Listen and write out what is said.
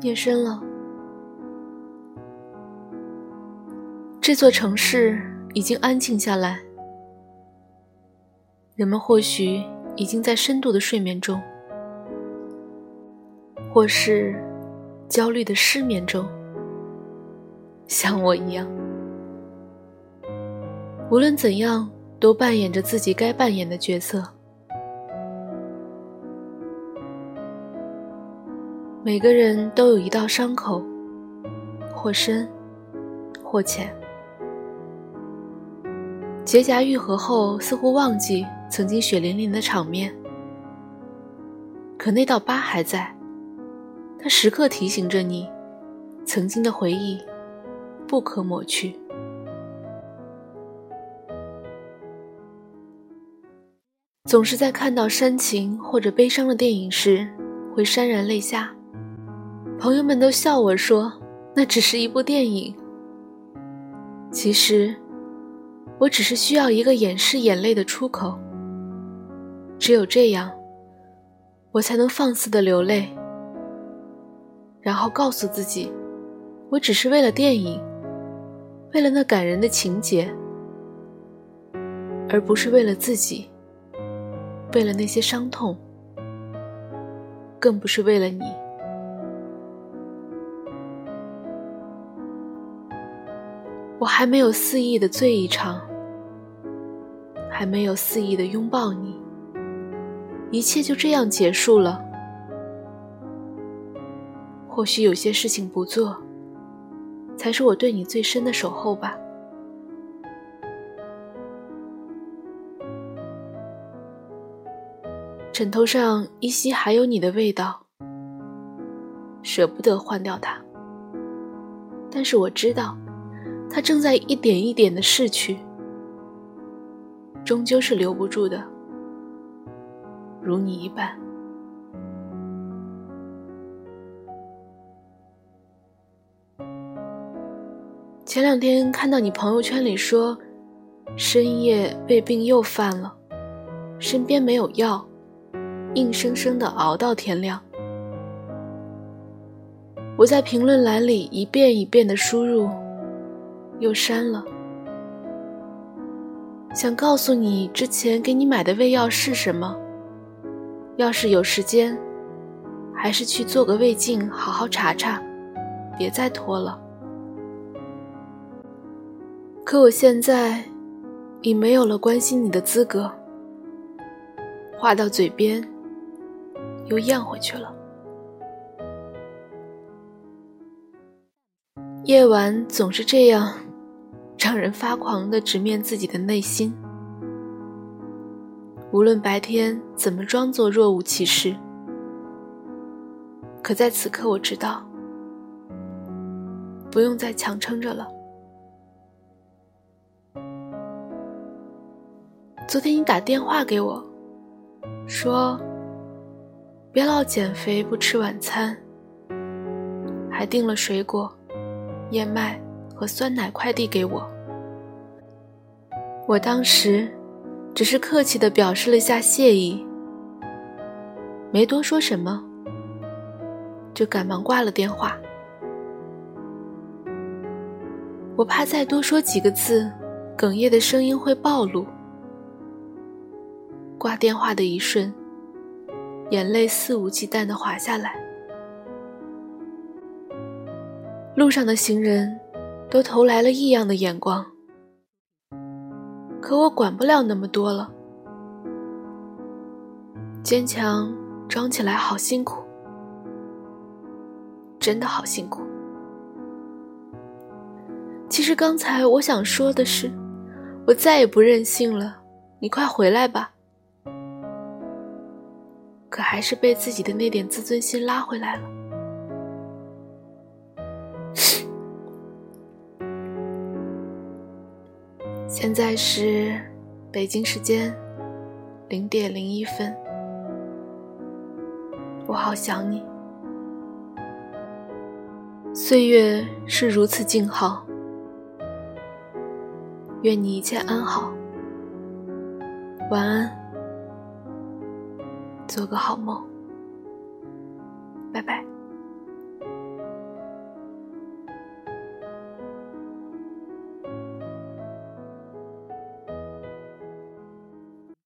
夜深了，这座城市已经安静下来，人们或许已经在深度的睡眠中，或是焦虑的失眠中，像我一样。无论怎样，都扮演着自己该扮演的角色。每个人都有一道伤口，或深，或浅。结痂愈合后，似乎忘记曾经血淋淋的场面，可那道疤还在，它时刻提醒着你，曾经的回忆不可抹去。总是在看到煽情或者悲伤的电影时，会潸然泪下。朋友们都笑我说：“那只是一部电影。”其实，我只是需要一个掩饰眼泪的出口。只有这样，我才能放肆的流泪，然后告诉自己，我只是为了电影，为了那感人的情节，而不是为了自己，为了那些伤痛，更不是为了你。我还没有肆意的醉一场，还没有肆意的拥抱你，一切就这样结束了。或许有些事情不做，才是我对你最深的守候吧。枕头上依稀还有你的味道，舍不得换掉它，但是我知道。他正在一点一点的逝去，终究是留不住的，如你一般。前两天看到你朋友圈里说，深夜胃病又犯了，身边没有药，硬生生的熬到天亮。我在评论栏里一遍一遍的输入。又删了。想告诉你，之前给你买的胃药是什么？要是有时间，还是去做个胃镜，好好查查，别再拖了。可我现在已没有了关心你的资格，话到嘴边，又咽回去了。夜晚总是这样。人发狂的直面自己的内心。无论白天怎么装作若无其事，可在此刻我知道，不用再强撑着了。昨天你打电话给我，说别老减肥不吃晚餐，还订了水果、燕麦。和酸奶快递给我，我当时只是客气的表示了下谢意，没多说什么，就赶忙挂了电话。我怕再多说几个字，哽咽的声音会暴露。挂电话的一瞬，眼泪肆无忌惮的滑下来，路上的行人。都投来了异样的眼光，可我管不了那么多了。坚强装起来好辛苦，真的好辛苦。其实刚才我想说的是，我再也不任性了，你快回来吧。可还是被自己的那点自尊心拉回来了。现在是北京时间零点零一分，我好想你。岁月是如此静好，愿你一切安好，晚安，做个好梦，拜拜。